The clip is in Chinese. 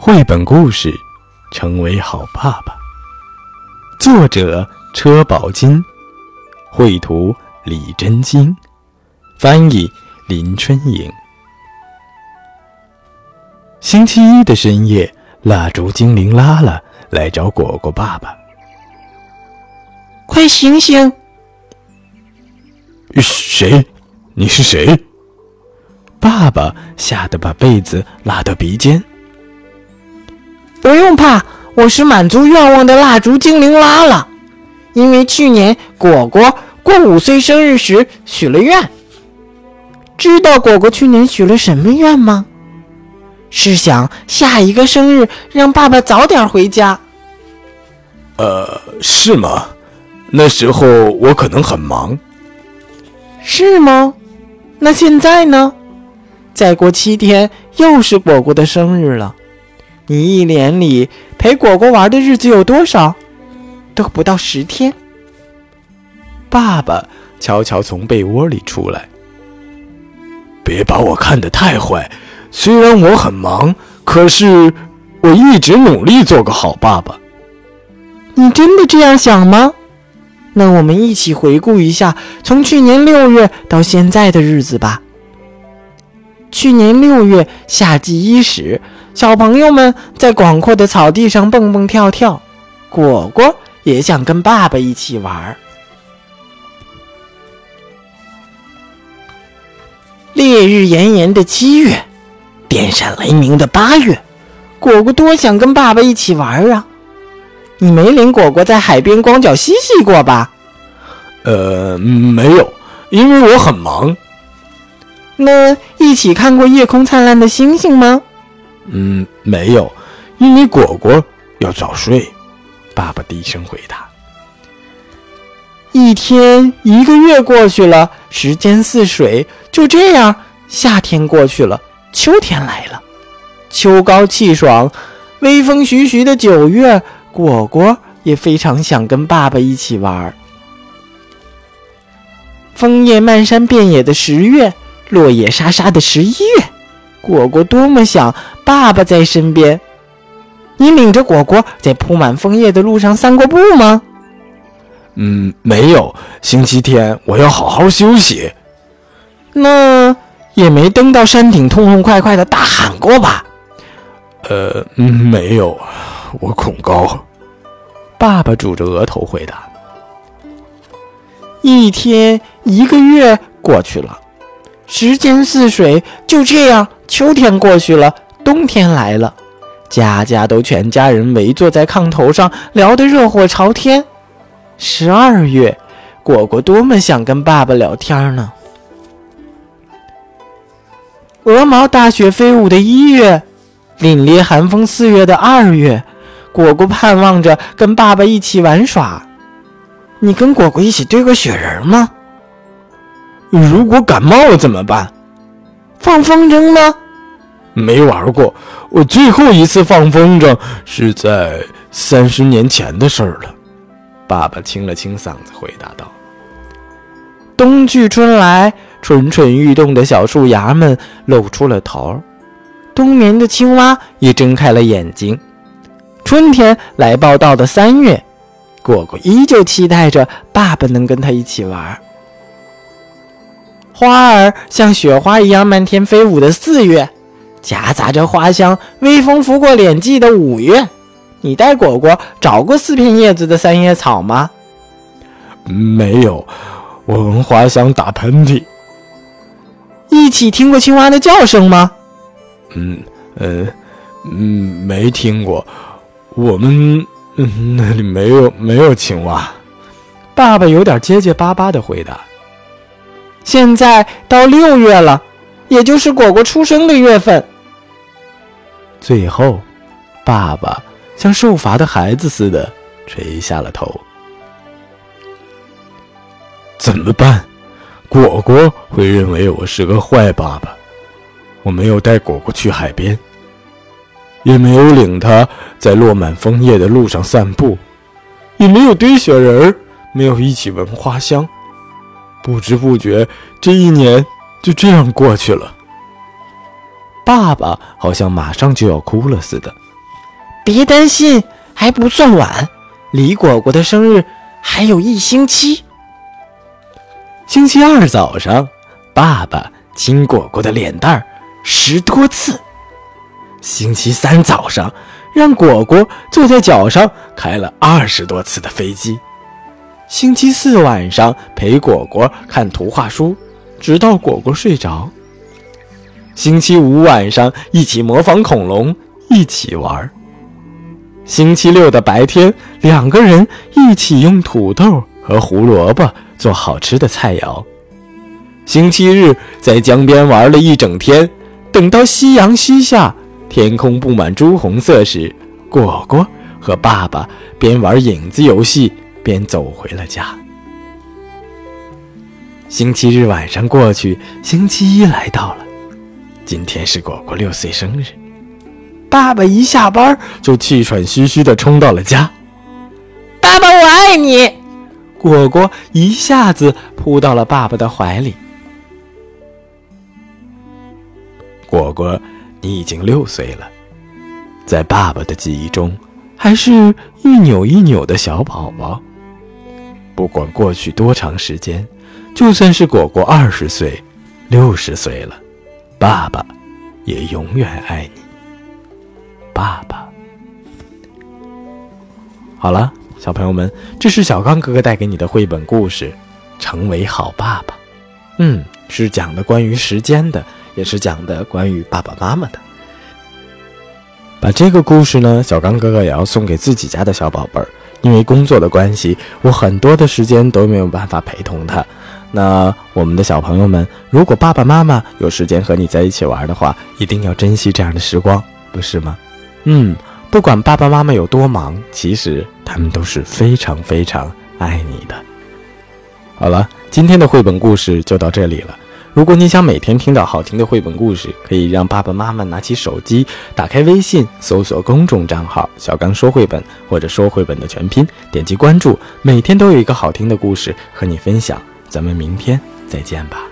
绘本故事《成为好爸爸》，作者车宝金，绘图李真金，翻译林春颖。星期一的深夜，蜡烛精灵拉拉来找果果爸爸。快醒醒！谁？你是谁？爸爸吓得把被子拉到鼻尖。不用怕，我是满足愿望的蜡烛精灵拉拉。因为去年果果过五岁生日时许了愿。知道果果去年许了什么愿吗？是想下一个生日让爸爸早点回家。呃，是吗？那时候我可能很忙。是吗？那现在呢？再过七天又是果果的生日了。你一年里陪果果玩的日子有多少？都不到十天。爸爸悄悄从被窝里出来。别把我看得太坏，虽然我很忙，可是我一直努力做个好爸爸。你真的这样想吗？那我们一起回顾一下从去年六月到现在的日子吧。去年六月，夏季伊始，小朋友们在广阔的草地上蹦蹦跳跳。果果也想跟爸爸一起玩。烈日炎炎的七月，电闪雷鸣的八月，果果多想跟爸爸一起玩啊！你没领果果在海边光脚嬉戏过吧？呃，没有，因为我很忙。那一起看过夜空灿烂的星星吗？嗯，没有，因为果果要早睡。爸爸低声回答。一天，一个月过去了，时间似水，就这样，夏天过去了，秋天来了。秋高气爽，微风徐徐的九月，果果也非常想跟爸爸一起玩。枫叶漫山遍野的十月。落叶沙沙的十一月，果果多么想爸爸在身边。你领着果果在铺满枫叶的路上散过步吗？嗯，没有。星期天我要好好休息。那也没登到山顶痛痛快快的大喊过吧？呃，没有，我恐高。爸爸拄着额头回答。一天一个月过去了。时间似水，就这样，秋天过去了，冬天来了，家家都全家人围坐在炕头上，聊得热火朝天。十二月，果果多么想跟爸爸聊天呢。鹅毛大雪飞舞的一月，凛冽寒风四月的二月，果果盼望着跟爸爸一起玩耍。你跟果果一起堆过雪人吗？如果感冒了怎么办？放风筝呢？没玩过。我最后一次放风筝是在三十年前的事儿了。爸爸清了清嗓子，回答道：“冬去春来，蠢蠢欲动的小树芽们露出了头，冬眠的青蛙也睁开了眼睛。春天来报道的三月，果果依旧期待着爸爸能跟他一起玩。”花儿像雪花一样漫天飞舞的四月，夹杂着花香，微风拂过脸际的五月，你带果果找过四片叶子的三叶草吗？没有，我闻花香打喷嚏。一起听过青蛙的叫声吗？嗯，呃，嗯，没听过。我们嗯那里没有没有青蛙。爸爸有点结结巴巴的回答。现在到六月了，也就是果果出生的月份。最后，爸爸像受罚的孩子似的垂下了头。怎么办？果果会认为我是个坏爸爸。我没有带果果去海边，也没有领他在落满枫叶的路上散步，也没有堆雪人，没有一起闻花香。不知不觉，这一年就这样过去了。爸爸好像马上就要哭了似的。别担心，还不算晚，离果果的生日还有一星期。星期二早上，爸爸亲果果的脸蛋儿十多次。星期三早上，让果果坐在脚上开了二十多次的飞机。星期四晚上陪果果看图画书，直到果果睡着。星期五晚上一起模仿恐龙，一起玩。星期六的白天，两个人一起用土豆和胡萝卜做好吃的菜肴。星期日在江边玩了一整天，等到夕阳西下，天空布满朱红色时，果果和爸爸边玩影子游戏。便走回了家。星期日晚上过去，星期一来到了。今天是果果六岁生日，爸爸一下班就气喘吁吁地冲到了家。爸爸，我爱你！果果一下子扑到了爸爸的怀里。果果，你已经六岁了，在爸爸的记忆中，还是一扭一扭的小宝宝。不管过去多长时间，就算是果果二十岁、六十岁了，爸爸也永远爱你，爸爸。好了，小朋友们，这是小刚哥哥带给你的绘本故事《成为好爸爸》。嗯，是讲的关于时间的，也是讲的关于爸爸妈妈的。把这个故事呢，小刚哥哥也要送给自己家的小宝贝儿。因为工作的关系，我很多的时间都没有办法陪同他。那我们的小朋友们，如果爸爸妈妈有时间和你在一起玩的话，一定要珍惜这样的时光，不是吗？嗯，不管爸爸妈妈有多忙，其实他们都是非常非常爱你的。好了，今天的绘本故事就到这里了。如果你想每天听到好听的绘本故事，可以让爸爸妈妈拿起手机，打开微信，搜索公众账号“小刚说绘本”或者“说绘本”的全拼，点击关注，每天都有一个好听的故事和你分享。咱们明天再见吧。